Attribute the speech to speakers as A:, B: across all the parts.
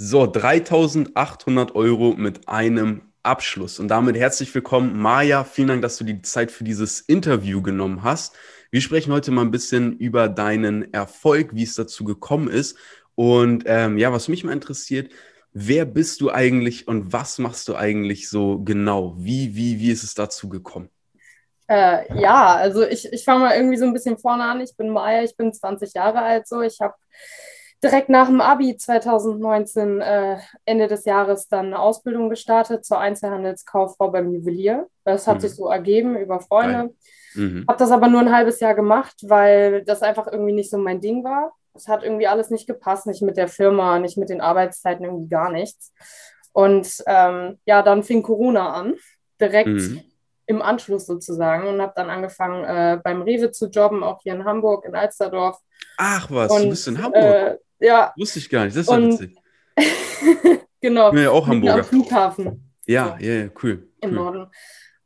A: So, 3800 Euro mit einem Abschluss. Und damit herzlich willkommen, Maja. Vielen Dank, dass du die Zeit für dieses Interview genommen hast. Wir sprechen heute mal ein bisschen über deinen Erfolg, wie es dazu gekommen ist. Und ähm, ja, was mich mal interessiert, wer bist du eigentlich und was machst du eigentlich so genau? Wie, wie, wie ist es dazu gekommen?
B: Äh, ja, also ich, ich fange mal irgendwie so ein bisschen vorne an. Ich bin Maya, ich bin 20 Jahre alt so. Ich habe direkt nach dem Abi 2019, äh, Ende des Jahres, dann eine Ausbildung gestartet zur Einzelhandelskauffrau beim Juwelier. Das hat mhm. sich so ergeben über Freunde. Mhm. Habe das aber nur ein halbes Jahr gemacht, weil das einfach irgendwie nicht so mein Ding war. Es hat irgendwie alles nicht gepasst, nicht mit der Firma, nicht mit den Arbeitszeiten, irgendwie gar nichts. Und ähm, ja, dann fing Corona an, direkt mhm. im Anschluss sozusagen und habe dann angefangen äh, beim Rewe zu jobben, auch hier in Hamburg, in Alsterdorf.
A: Ach was, und, du bist in Hamburg? Äh,
B: ja.
A: Wusste ich gar nicht, das ist ja witzig.
B: genau. Ich
A: bin ja auch Hamburger. Am
B: Flughafen.
A: Ja, ja, ja, cool.
B: Im cool. Norden.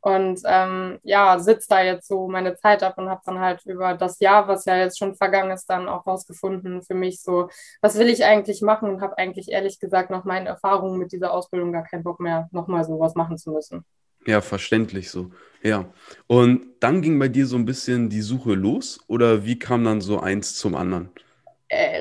B: Und ähm, ja, sitze da jetzt so meine Zeit ab und habe dann halt über das Jahr, was ja jetzt schon vergangen ist, dann auch rausgefunden für mich so, was will ich eigentlich machen und habe eigentlich ehrlich gesagt nach meinen Erfahrungen mit dieser Ausbildung gar keinen Bock mehr, nochmal sowas machen zu müssen.
A: Ja, verständlich so. Ja. Und dann ging bei dir so ein bisschen die Suche los oder wie kam dann so eins zum anderen?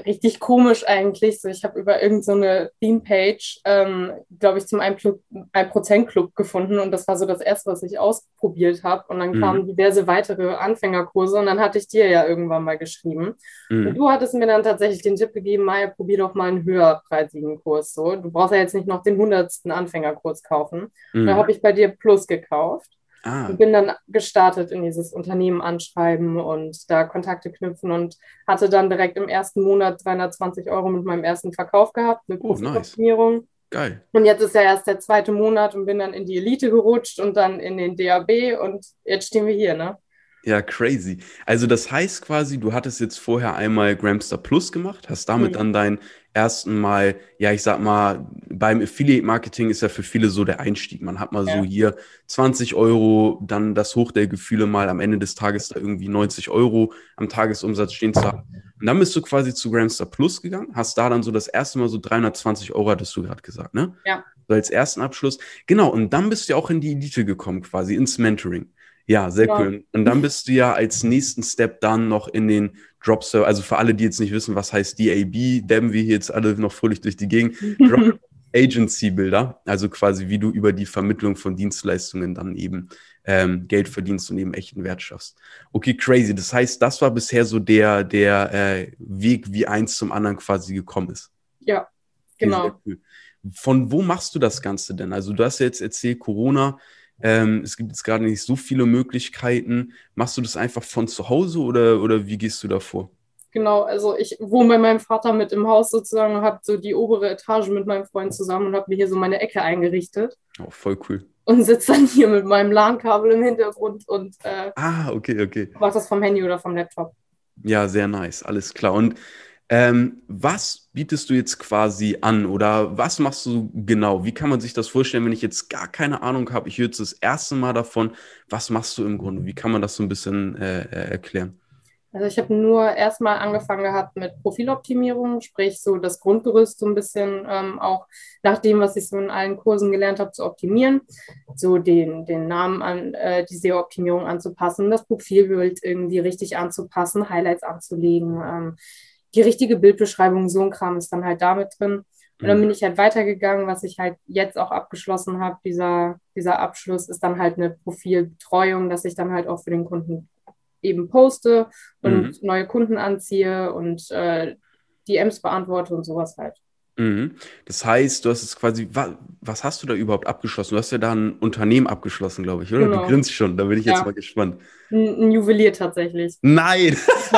B: Richtig komisch eigentlich. So, ich habe über irgendeine so Theme-Page, ähm, glaube ich, zum 1%-Club gefunden und das war so das Erste, was ich ausprobiert habe. Und dann mhm. kamen diverse weitere Anfängerkurse und dann hatte ich dir ja irgendwann mal geschrieben. Mhm. Und du hattest mir dann tatsächlich den Tipp gegeben, Maya, probier doch mal einen höherpreisigen Kurs. So. Du brauchst ja jetzt nicht noch den hundertsten Anfängerkurs kaufen. Mhm. Da habe ich bei dir Plus gekauft. Ah. Und bin dann gestartet in dieses Unternehmen anschreiben und da Kontakte knüpfen und hatte dann direkt im ersten Monat 320 Euro mit meinem ersten Verkauf gehabt, mit oh. Nice.
A: Geil.
B: Und jetzt ist ja erst der zweite Monat und bin dann in die Elite gerutscht und dann in den DAB und jetzt stehen wir hier, ne?
A: Ja, crazy. Also das heißt quasi, du hattest jetzt vorher einmal Gramster Plus gemacht, hast damit mhm. dann dein ersten Mal, ja, ich sag mal, beim Affiliate Marketing ist ja für viele so der Einstieg. Man hat mal ja. so hier 20 Euro, dann das Hoch der Gefühle mal am Ende des Tages da irgendwie 90 Euro am Tagesumsatz stehen zu haben. Und dann bist du quasi zu Gramstar Plus gegangen, hast da dann so das erste Mal so 320 Euro, hattest du gerade gesagt, ne?
B: Ja.
A: So als ersten Abschluss. Genau, und dann bist du ja auch in die Elite gekommen, quasi ins Mentoring. Ja, sehr ja. cool. Und dann bist du ja als nächsten Step dann noch in den Drop Server, also für alle, die jetzt nicht wissen, was heißt DAB, dabben wir hier jetzt alle noch fröhlich durch die Gegend. Drop Agency Builder, also quasi wie du über die Vermittlung von Dienstleistungen dann eben ähm, Geld verdienst und eben echten Wert schaffst. Okay, crazy. Das heißt, das war bisher so der, der äh, Weg, wie eins zum anderen quasi gekommen ist.
B: Ja, genau.
A: Cool. Von wo machst du das Ganze denn? Also du hast ja jetzt erzählt, Corona, ähm, es gibt jetzt gerade nicht so viele Möglichkeiten. Machst du das einfach von zu Hause oder, oder wie gehst du da vor?
B: Genau, also ich wohne bei meinem Vater mit im Haus sozusagen und habe so die obere Etage mit meinem Freund zusammen und habe mir hier so meine Ecke eingerichtet.
A: Oh, voll cool.
B: Und sitze dann hier mit meinem LAN-Kabel im Hintergrund und
A: äh, ah, okay, okay.
B: mach das vom Handy oder vom Laptop.
A: Ja, sehr nice, alles klar. Und ähm, was bietest du jetzt quasi an oder was machst du genau? Wie kann man sich das vorstellen, wenn ich jetzt gar keine Ahnung habe? Ich höre jetzt das erste Mal davon. Was machst du im Grunde? Wie kann man das so ein bisschen äh, äh erklären?
B: Also ich habe nur erstmal angefangen gehabt mit Profiloptimierung, sprich so das Grundgerüst so ein bisschen ähm, auch nach dem, was ich so in allen Kursen gelernt habe, zu optimieren, so den, den Namen an äh, die SEO-Optimierung anzupassen, das Profilbild irgendwie richtig anzupassen, Highlights anzulegen, ähm, die richtige Bildbeschreibung, so ein Kram ist dann halt damit drin. Und dann mhm. bin ich halt weitergegangen, was ich halt jetzt auch abgeschlossen habe. Dieser, dieser Abschluss ist dann halt eine Profilbetreuung, dass ich dann halt auch für den Kunden eben poste und mhm. neue Kunden anziehe und äh, DMs beantworte und sowas halt.
A: Mhm. Das heißt, du hast es quasi, was, was, hast du da überhaupt abgeschlossen? Du hast ja da ein Unternehmen abgeschlossen, glaube ich, oder? Genau. Du grinst schon, da bin ich ja. jetzt mal gespannt.
B: Ein, ein Juwelier tatsächlich.
A: Nein!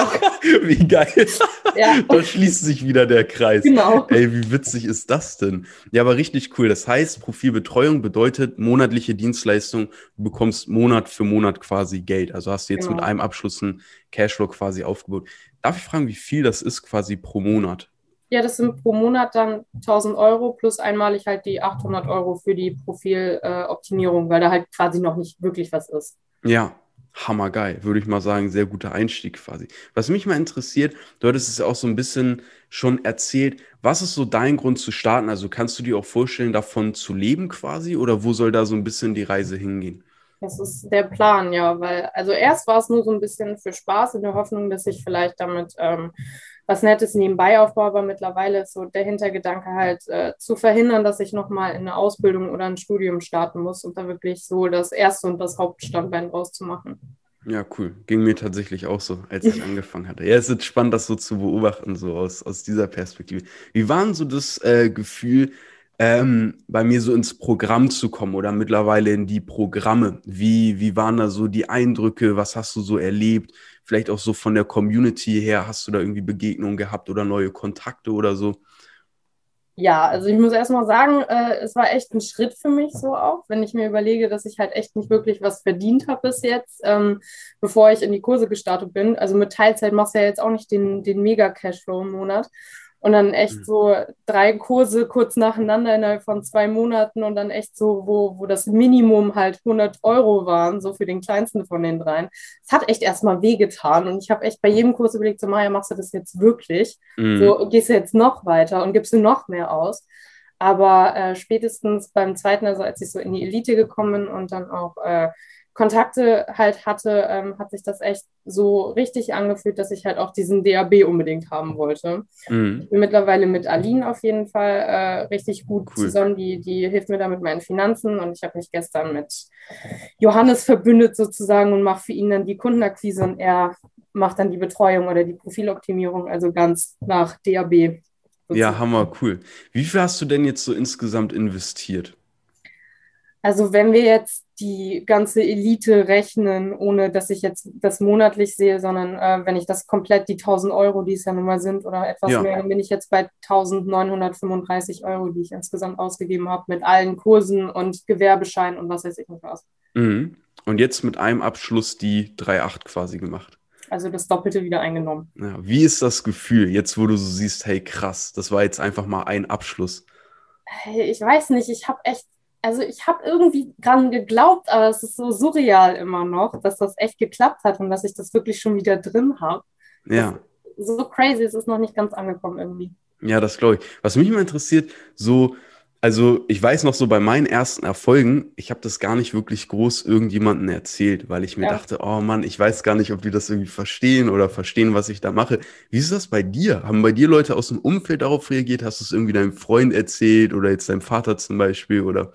A: wie geil. Ja. da schließt sich wieder der Kreis.
B: Genau.
A: Ey, wie witzig ist das denn? Ja, aber richtig cool. Das heißt, Profilbetreuung bedeutet monatliche Dienstleistung. Du bekommst Monat für Monat quasi Geld. Also hast du jetzt genau. mit einem Abschluss ein Cashflow quasi aufgebaut. Darf ich fragen, wie viel das ist quasi pro Monat?
B: Ja, das sind pro Monat dann 1000 Euro plus einmalig halt die 800 Euro für die Profiloptimierung, äh, weil da halt quasi noch nicht wirklich was ist.
A: Ja, hammergeil, würde ich mal sagen, sehr guter Einstieg quasi. Was mich mal interessiert, du hattest es ja auch so ein bisschen schon erzählt, was ist so dein Grund zu starten? Also kannst du dir auch vorstellen, davon zu leben quasi oder wo soll da so ein bisschen die Reise hingehen?
B: Das ist der Plan, ja, weil also erst war es nur so ein bisschen für Spaß in der Hoffnung, dass ich vielleicht damit ähm, was Nettes nebenbei aufbaue, aber mittlerweile ist so der Hintergedanke halt äh, zu verhindern, dass ich nochmal in eine Ausbildung oder ein Studium starten muss und da wirklich so das erste und das Hauptstandbein rauszumachen.
A: Ja, cool. Ging mir tatsächlich auch so, als ich angefangen hatte. Ja, es ist spannend, das so zu beobachten, so aus, aus dieser Perspektive. Wie war denn so das äh, Gefühl, ähm, bei mir so ins Programm zu kommen oder mittlerweile in die Programme? Wie, wie waren da so die Eindrücke? Was hast du so erlebt? Vielleicht auch so von der Community her, hast du da irgendwie Begegnungen gehabt oder neue Kontakte oder so?
B: Ja, also ich muss erstmal sagen, äh, es war echt ein Schritt für mich so auch, wenn ich mir überlege, dass ich halt echt nicht wirklich was verdient habe bis jetzt, ähm, bevor ich in die Kurse gestartet bin. Also mit Teilzeit machst du ja jetzt auch nicht den, den Mega-Cashflow im Monat. Und dann echt mhm. so drei Kurse kurz nacheinander innerhalb von zwei Monaten und dann echt so, wo, wo das Minimum halt 100 Euro waren, so für den kleinsten von den dreien. Es hat echt erstmal wehgetan und ich habe echt bei jedem Kurs überlegt, so Maja, machst du das jetzt wirklich? Mhm. So gehst du jetzt noch weiter und gibst du noch mehr aus? Aber äh, spätestens beim zweiten, also als ich so in die Elite gekommen bin und dann auch äh, Kontakte halt hatte, ähm, hat sich das echt so richtig angefühlt, dass ich halt auch diesen DAB unbedingt haben wollte. Mhm. Ich bin mittlerweile mit Aline auf jeden Fall äh, richtig gut cool. zusammen. Die, die hilft mir da mit meinen Finanzen und ich habe mich gestern mit Johannes verbündet sozusagen und mache für ihn dann die Kundenakquise und er macht dann die Betreuung oder die Profiloptimierung, also ganz nach DAB.
A: Sozusagen. Ja, hammer, cool. Wie viel hast du denn jetzt so insgesamt investiert?
B: Also wenn wir jetzt die ganze Elite rechnen, ohne dass ich jetzt das monatlich sehe, sondern äh, wenn ich das komplett die 1000 Euro, die es ja nun mal sind, oder etwas ja. mehr, dann bin ich jetzt bei 1935 Euro, die ich insgesamt ausgegeben habe, mit allen Kursen und Gewerbeschein und was weiß ich nicht was.
A: Mhm. Und jetzt mit einem Abschluss die 3,8 quasi gemacht.
B: Also das Doppelte wieder eingenommen.
A: Ja, wie ist das Gefühl, jetzt wo du so siehst, hey krass, das war jetzt einfach mal ein Abschluss?
B: Ich weiß nicht, ich habe echt also ich habe irgendwie dran geglaubt, aber es ist so surreal immer noch, dass das echt geklappt hat und dass ich das wirklich schon wieder drin habe.
A: Ja.
B: So crazy, es ist noch nicht ganz angekommen irgendwie.
A: Ja, das glaube ich. Was mich immer interessiert, so, also ich weiß noch so bei meinen ersten Erfolgen, ich habe das gar nicht wirklich groß irgendjemandem erzählt, weil ich mir ja. dachte, oh Mann, ich weiß gar nicht, ob die das irgendwie verstehen oder verstehen, was ich da mache. Wie ist das bei dir? Haben bei dir Leute aus dem Umfeld darauf reagiert? Hast du es irgendwie deinem Freund erzählt oder jetzt deinem Vater zum Beispiel oder?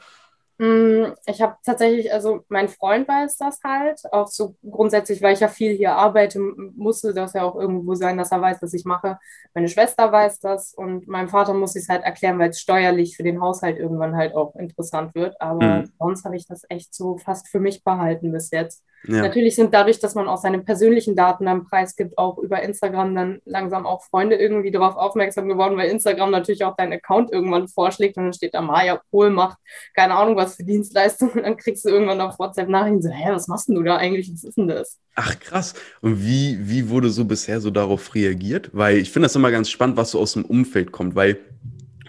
B: Mm, ich habe tatsächlich, also mein Freund weiß das halt, auch so grundsätzlich, weil ich ja viel hier arbeite, musste das ja auch irgendwo sein, dass er weiß, was ich mache. Meine Schwester weiß das und meinem Vater muss ich es halt erklären, weil es steuerlich für den Haushalt irgendwann halt auch interessant wird. Aber mhm. sonst habe ich das echt so fast für mich behalten bis jetzt. Ja. Natürlich sind dadurch, dass man auch seine persönlichen Daten dann preisgibt, auch über Instagram dann langsam auch Freunde irgendwie darauf aufmerksam geworden, weil Instagram natürlich auch deinen Account irgendwann vorschlägt und dann steht da Maya Pohl macht keine Ahnung was für Dienstleistungen und dann kriegst du irgendwann auf WhatsApp Nachrichten so, hä, was machst du da eigentlich? Was ist denn das?
A: Ach krass. Und wie, wie wurde so bisher so darauf reagiert? Weil ich finde das immer ganz spannend, was so aus dem Umfeld kommt, weil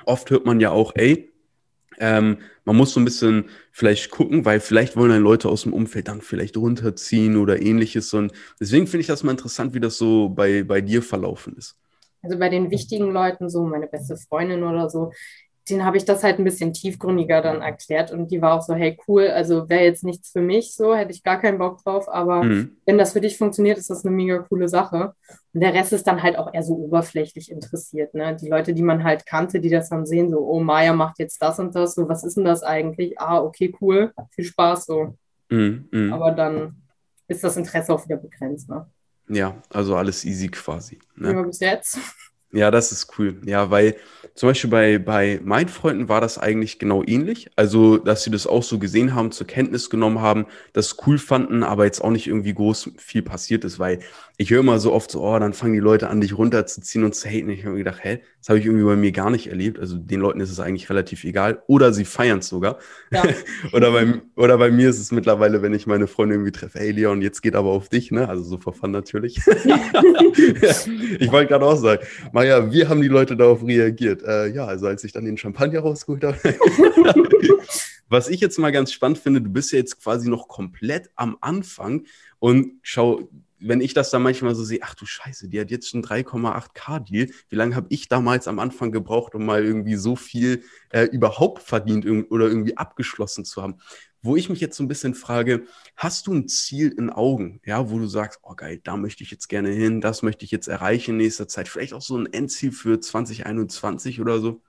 A: oft hört man ja auch, ey, ähm, man muss so ein bisschen vielleicht gucken, weil vielleicht wollen dann Leute aus dem Umfeld dann vielleicht runterziehen oder ähnliches. Und deswegen finde ich das mal interessant, wie das so bei, bei dir verlaufen ist.
B: Also bei den wichtigen Leuten, so meine beste Freundin oder so, den habe ich das halt ein bisschen tiefgründiger dann erklärt und die war auch so, hey cool, also wäre jetzt nichts für mich, so hätte ich gar keinen Bock drauf, aber mhm. wenn das für dich funktioniert, ist das eine mega coole Sache. Und der Rest ist dann halt auch eher so oberflächlich interessiert, ne? Die Leute, die man halt kannte, die das dann sehen, so, oh, Maya macht jetzt das und das, so, was ist denn das eigentlich? Ah, okay, cool, viel Spaß, so. Mhm. Mhm. Aber dann ist das Interesse auch wieder begrenzt, ne?
A: Ja, also alles easy quasi.
B: Ne? Ja, bis jetzt.
A: Ja, das ist cool. Ja, weil zum Beispiel bei, bei meinen Freunden war das eigentlich genau ähnlich. Also, dass sie das auch so gesehen haben, zur Kenntnis genommen haben, das cool fanden, aber jetzt auch nicht irgendwie groß viel passiert ist, weil ich höre immer so oft so, oh, dann fangen die Leute an, dich runterzuziehen und zu haten. Ich habe mir gedacht, hä, Das habe ich irgendwie bei mir gar nicht erlebt. Also den Leuten ist es eigentlich relativ egal. Oder sie feiern es sogar. Ja. oder, bei, oder bei mir ist es mittlerweile, wenn ich meine Freunde irgendwie treffe, hey Leon, jetzt geht aber auf dich, ne? Also so verfahren natürlich. ich wollte gerade auch sagen, Maja, wie haben die Leute darauf reagiert? Äh, ja, also als ich dann den Champagner rausgeholt habe. Was ich jetzt mal ganz spannend finde, du bist ja jetzt quasi noch komplett am Anfang und schau, wenn ich das dann manchmal so sehe, ach du Scheiße, die hat jetzt schon 3,8k Deal. Wie lange habe ich damals am Anfang gebraucht, um mal irgendwie so viel äh, überhaupt verdient oder irgendwie abgeschlossen zu haben? Wo ich mich jetzt so ein bisschen frage, hast du ein Ziel in Augen, ja, wo du sagst, oh geil, da möchte ich jetzt gerne hin, das möchte ich jetzt erreichen in nächster Zeit. Vielleicht auch so ein Endziel für 2021 oder so?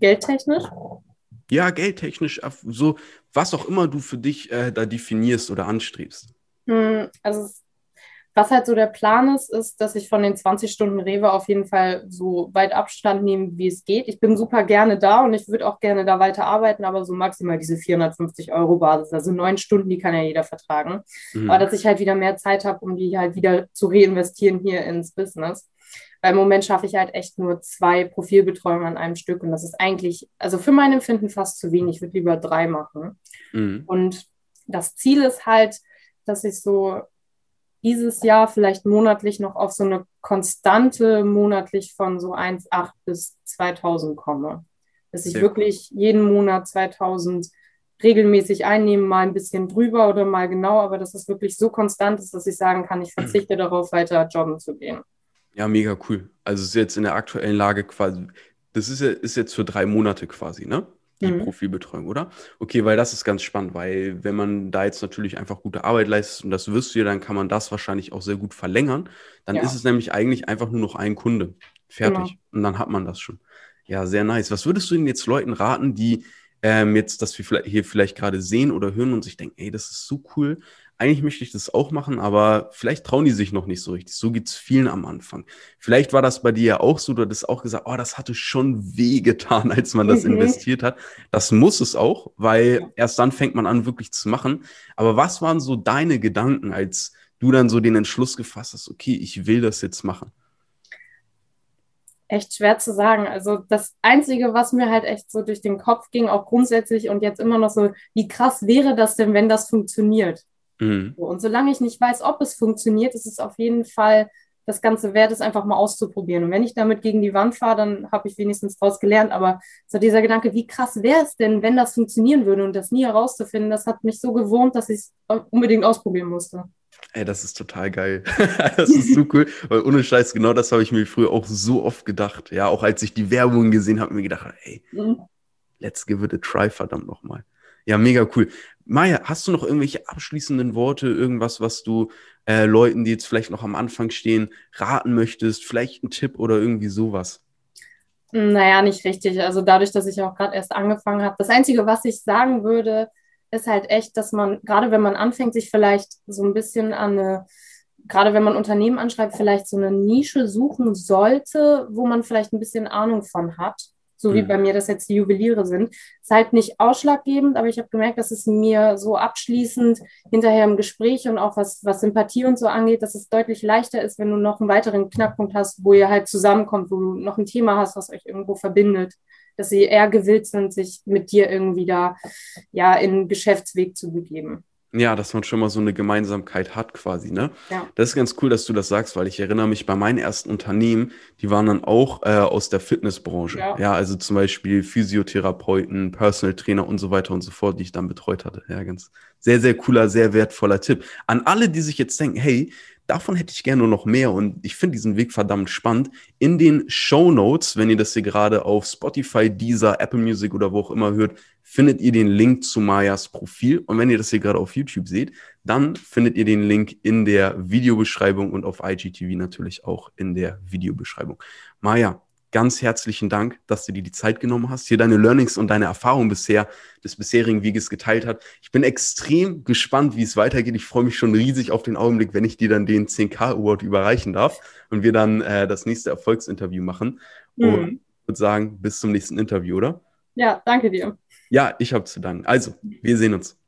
B: Geldtechnisch?
A: Ja, geldtechnisch, so was auch immer du für dich äh, da definierst oder anstrebst.
B: Hm, also was halt so der Plan ist, ist, dass ich von den 20 Stunden Rewe auf jeden Fall so weit Abstand nehme, wie es geht. Ich bin super gerne da und ich würde auch gerne da weiter arbeiten, aber so maximal diese 450 Euro Basis. Also neun Stunden, die kann ja jeder vertragen. Mhm. Aber dass ich halt wieder mehr Zeit habe, um die halt wieder zu reinvestieren hier ins Business. Weil im Moment schaffe ich halt echt nur zwei Profilbetreuungen an einem Stück und das ist eigentlich, also für mein Empfinden fast zu wenig. Ich würde lieber drei machen. Mhm. Und das Ziel ist halt, dass ich so dieses Jahr vielleicht monatlich noch auf so eine konstante monatlich von so 1,8 bis 2000 komme. Dass ich Sehr wirklich jeden Monat 2000 regelmäßig einnehme, mal ein bisschen drüber oder mal genau, aber dass es wirklich so konstant ist, dass ich sagen kann, ich verzichte darauf, weiter jobben zu gehen.
A: Ja, mega cool. Also es ist jetzt in der aktuellen Lage quasi, das ist, ist jetzt für drei Monate quasi, ne? Die mhm. Profilbetreuung, oder? Okay, weil das ist ganz spannend, weil wenn man da jetzt natürlich einfach gute Arbeit leistet und das wirst du ja, dann kann man das wahrscheinlich auch sehr gut verlängern. Dann ja. ist es nämlich eigentlich einfach nur noch ein Kunde. Fertig. Genau. Und dann hat man das schon. Ja, sehr nice. Was würdest du denn jetzt Leuten raten, die ähm, jetzt das wir hier vielleicht gerade sehen oder hören und sich denken, ey, das ist so cool, eigentlich möchte ich das auch machen, aber vielleicht trauen die sich noch nicht so richtig. So geht es vielen am Anfang. Vielleicht war das bei dir ja auch so, du hattest auch gesagt, oh, das hatte schon weh getan, als man das mhm. investiert hat. Das muss es auch, weil erst dann fängt man an, wirklich zu machen. Aber was waren so deine Gedanken, als du dann so den Entschluss gefasst hast, okay, ich will das jetzt machen?
B: echt schwer zu sagen. Also das Einzige, was mir halt echt so durch den Kopf ging, auch grundsätzlich und jetzt immer noch so, wie krass wäre das denn, wenn das funktioniert? Mhm. Und solange ich nicht weiß, ob es funktioniert, ist es auf jeden Fall das Ganze wert, es einfach mal auszuprobieren. Und wenn ich damit gegen die Wand fahre, dann habe ich wenigstens daraus gelernt. Aber so dieser Gedanke, wie krass wäre es denn, wenn das funktionieren würde und das nie herauszufinden, das hat mich so gewurmt, dass ich es unbedingt ausprobieren musste.
A: Ey, das ist total geil. das ist so cool. Weil ohne Scheiß, genau das habe ich mir früher auch so oft gedacht. Ja, auch als ich die Werbung gesehen habe, mir gedacht, ey, mhm. let's give it a try, verdammt nochmal. Ja, mega cool. Maja, hast du noch irgendwelche abschließenden Worte, irgendwas, was du äh, Leuten, die jetzt vielleicht noch am Anfang stehen, raten möchtest? Vielleicht ein Tipp oder irgendwie sowas?
B: Naja, nicht richtig. Also dadurch, dass ich auch gerade erst angefangen habe. Das Einzige, was ich sagen würde, ist halt echt, dass man, gerade wenn man anfängt, sich vielleicht so ein bisschen an eine, gerade wenn man Unternehmen anschreibt, vielleicht so eine Nische suchen sollte, wo man vielleicht ein bisschen Ahnung von hat so wie mhm. bei mir das jetzt die Juweliere sind. Ist halt nicht ausschlaggebend, aber ich habe gemerkt, dass es mir so abschließend hinterher im Gespräch und auch was, was Sympathie und so angeht, dass es deutlich leichter ist, wenn du noch einen weiteren Knackpunkt hast, wo ihr halt zusammenkommt, wo du noch ein Thema hast, was euch irgendwo verbindet, dass sie eher gewillt sind, sich mit dir irgendwie da ja in Geschäftsweg zu begeben.
A: Ja, dass man schon mal so eine Gemeinsamkeit hat quasi, ne? Ja. Das ist ganz cool, dass du das sagst, weil ich erinnere mich bei meinen ersten Unternehmen, die waren dann auch äh, aus der Fitnessbranche. Ja. ja, also zum Beispiel Physiotherapeuten, Personal Trainer und so weiter und so fort, die ich dann betreut hatte. Ja, ganz sehr, sehr cooler, sehr wertvoller Tipp. An alle, die sich jetzt denken, hey, davon hätte ich gerne noch mehr und ich finde diesen Weg verdammt spannend. In den Show Notes, wenn ihr das hier gerade auf Spotify, Deezer, Apple Music oder wo auch immer hört, findet ihr den Link zu Mayas Profil. Und wenn ihr das hier gerade auf YouTube seht, dann findet ihr den Link in der Videobeschreibung und auf IGTV natürlich auch in der Videobeschreibung. Maya, ganz herzlichen Dank, dass du dir die Zeit genommen hast, hier deine Learnings und deine Erfahrungen bisher des bisherigen Weges geteilt hast. Ich bin extrem gespannt, wie es weitergeht. Ich freue mich schon riesig auf den Augenblick, wenn ich dir dann den 10K Award überreichen darf und wir dann äh, das nächste Erfolgsinterview machen. Mhm. Und würde sagen, bis zum nächsten Interview, oder?
B: Ja, danke dir.
A: Ja, ich habe zu danken. Also, wir sehen uns.